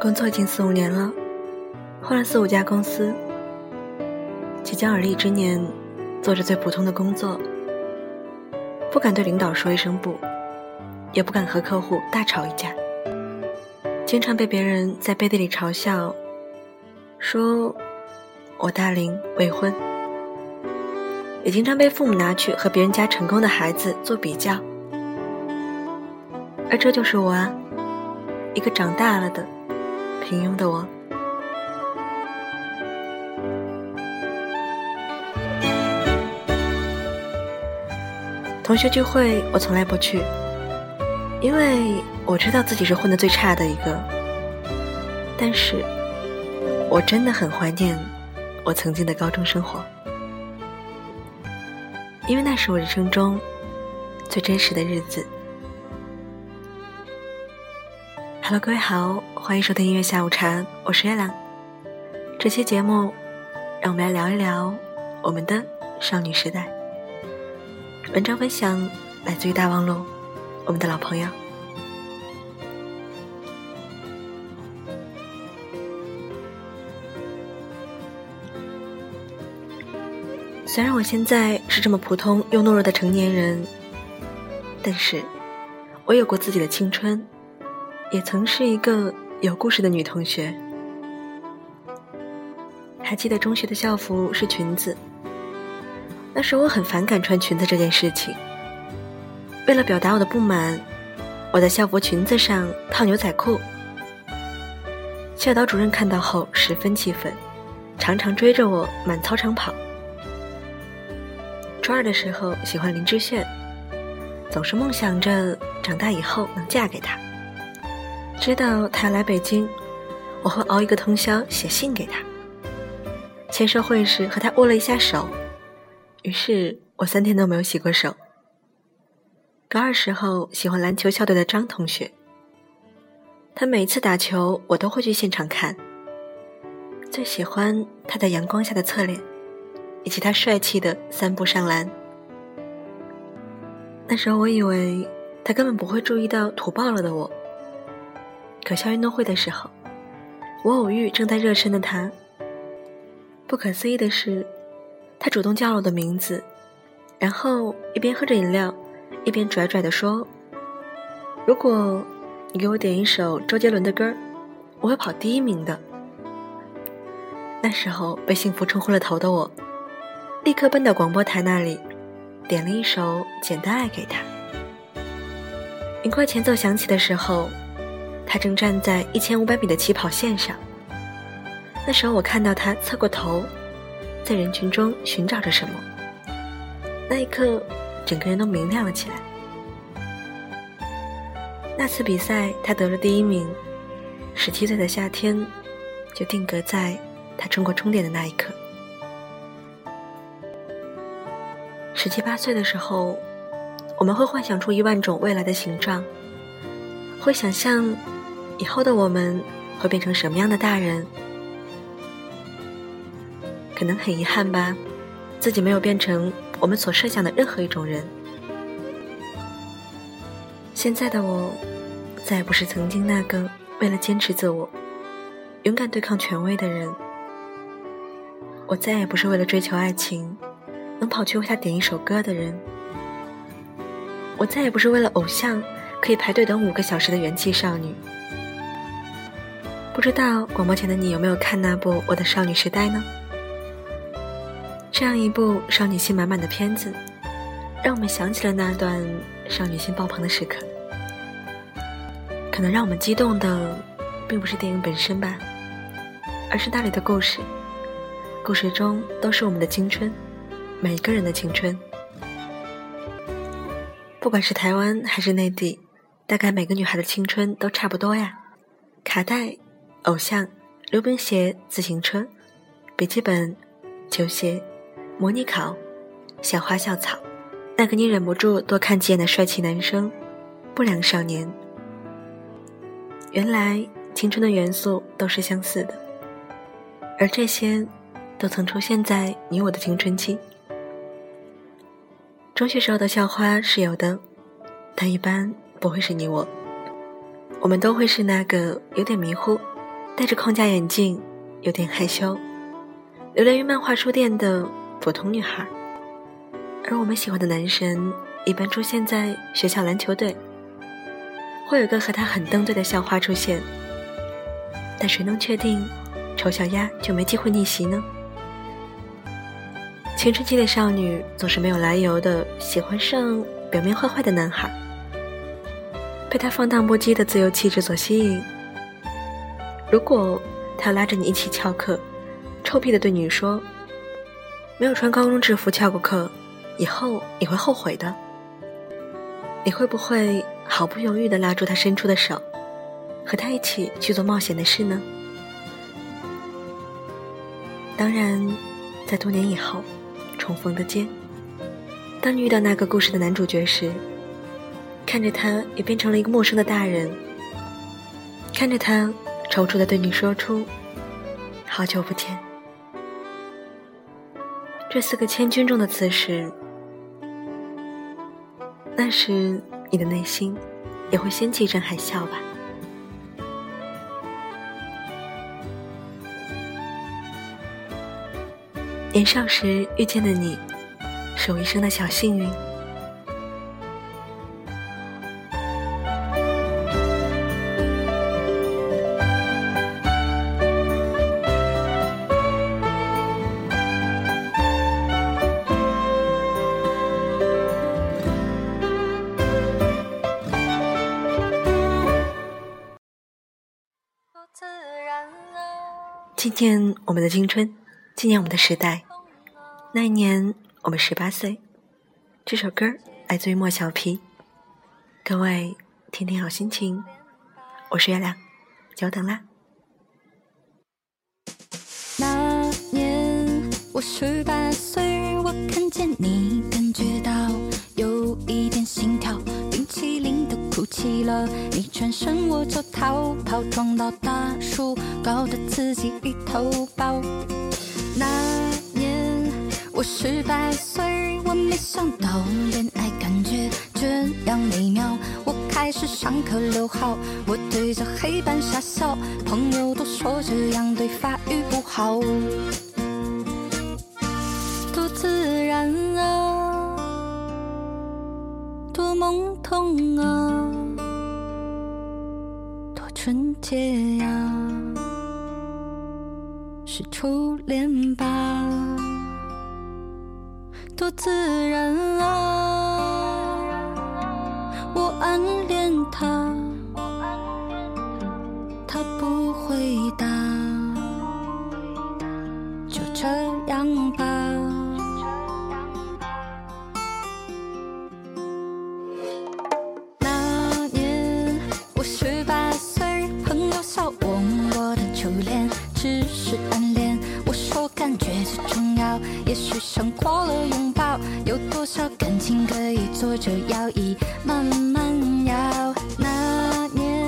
工作已经四五年了，换了四五家公司。即将而立之年，做着最普通的工作，不敢对领导说一声不，也不敢和客户大吵一架，经常被别人在背地里嘲笑，说我大龄未婚，也经常被父母拿去和别人家成功的孩子做比较，而这就是我啊，一个长大了的。平庸的我，同学聚会我从来不去，因为我知道自己是混的最差的一个。但是，我真的很怀念我曾经的高中生活，因为那是我人生中最真实的日子。各位好，欢迎收听音乐下午茶，我是月亮。这期节目，让我们来聊一聊我们的少女时代。文章分享来自于大望路，我们的老朋友。虽然我现在是这么普通又懦弱的成年人，但是我有过自己的青春。也曾是一个有故事的女同学。还记得中学的校服是裙子，那时我很反感穿裙子这件事情。为了表达我的不满，我在校服裙子上套牛仔裤。教导主任看到后十分气愤，常常追着我满操场跑。初二的时候喜欢林志炫，总是梦想着长大以后能嫁给他。知道他要来北京，我会熬一个通宵写信给他。签售会时和他握了一下手，于是我三天都没有洗过手。高二时候喜欢篮球校队的张同学，他每次打球我都会去现场看。最喜欢他在阳光下的侧脸，以及他帅气的三步上篮。那时候我以为他根本不会注意到土爆了的我。可校运动会的时候，我偶遇正在热身的他。不可思议的是，他主动叫了我的名字，然后一边喝着饮料，一边拽拽地说：“如果你给我点一首周杰伦的歌，我会跑第一名的。”那时候被幸福冲昏了头的我，立刻奔到广播台那里，点了一首《简单爱》给他。一块前奏响起的时候。他正站在一千五百米的起跑线上。那时候我看到他侧过头，在人群中寻找着什么。那一刻，整个人都明亮了起来。那次比赛，他得了第一名。十七岁的夏天，就定格在他冲过终点的那一刻。十七八岁的时候，我们会幻想出一万种未来的形状，会想象。以后的我们会变成什么样的大人？可能很遗憾吧，自己没有变成我们所设想的任何一种人。现在的我，再也不是曾经那个为了坚持自我、勇敢对抗权威的人。我再也不是为了追求爱情，能跑去为他点一首歌的人。我再也不是为了偶像，可以排队等五个小时的元气少女。不知道广播前的你有没有看那部《我的少女时代》呢？这样一部少女心满满的片子，让我们想起了那段少女心爆棚的时刻。可能让我们激动的，并不是电影本身吧，而是那里的故事。故事中都是我们的青春，每一个人的青春。不管是台湾还是内地，大概每个女孩的青春都差不多呀。卡带。偶像、溜冰鞋、自行车、笔记本、球鞋、模拟考、校花校草，那个你忍不住多看几眼的帅气男生，不良少年。原来青春的元素都是相似的，而这些都曾出现在你我的青春期。中学时候的校花是有的，但一般不会是你我。我们都会是那个有点迷糊。戴着框架眼镜，有点害羞，流连于漫画书店的普通女孩。而我们喜欢的男神一般出现在学校篮球队，会有个和他很登对的校花出现。但谁能确定丑小鸭就没机会逆袭呢？青春期的少女总是没有来由的喜欢上表面坏坏的男孩，被他放荡不羁的自由气质所吸引。如果他拉着你一起翘课，臭屁的对你说：“没有穿高中制服翘过课，以后你会后悔的。”你会不会毫不犹豫的拉住他伸出的手，和他一起去做冒险的事呢？当然，在多年以后。重逢的街，当你遇到那个故事的男主角时，看着他也变成了一个陌生的大人，看着他踌躇的对你说出“好久不见”，这四个千钧重的词时，那时你的内心也会掀起一阵海啸吧。年少时遇见的你，是我一生的小幸运。纪念我们的青春。纪念我们的时代，那一年我们十八岁。这首歌来自于莫小皮。各位，天天好心情，我是月亮，久等啦。那年我十八岁，我看见你，感觉到有一点心跳，冰淇淋的起了。你转身我就逃跑，撞到大树，搞得自己一头包。那年我十八岁，我没想到恋爱感觉这样美妙。我开始上课留号，我对着黑板傻笑，朋友都说这样对发育不好。多自然啊，多懵懂啊，纯洁呀。是初恋吧，多自然啊！多少感情可以坐着摇椅慢慢摇？那年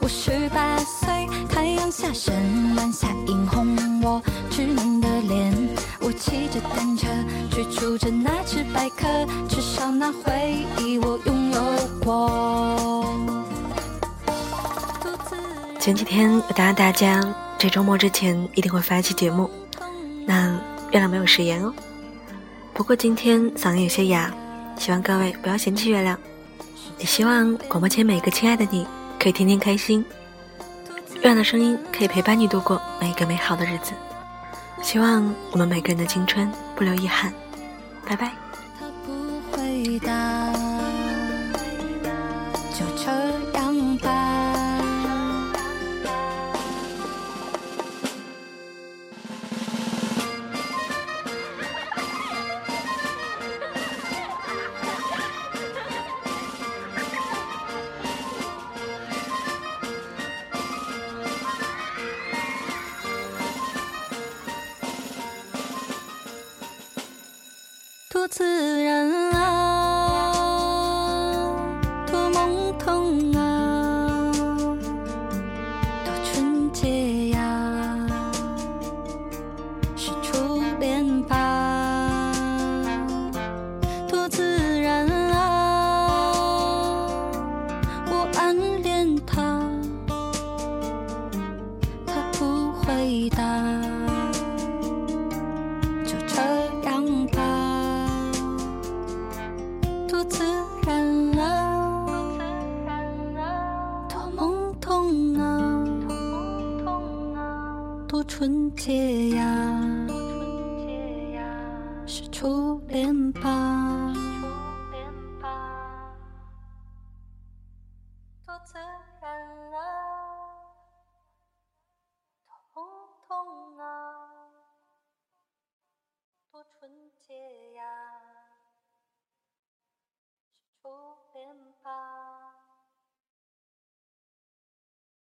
我十八岁，太阳下山，晚霞映红我稚嫩的脸。我骑着单车，追逐着那只白鸽，至少那回忆我拥有过。前几天我答应大家，这周末之前一定会发一期节目，那。月亮没有食言哦，不过今天嗓音有些哑，希望各位不要嫌弃月亮。也希望广播前每个亲爱的你可以天天开心，月亮的声音可以陪伴你度过每一个美好的日子。希望我们每个人的青春不留遗憾，拜拜。他不回答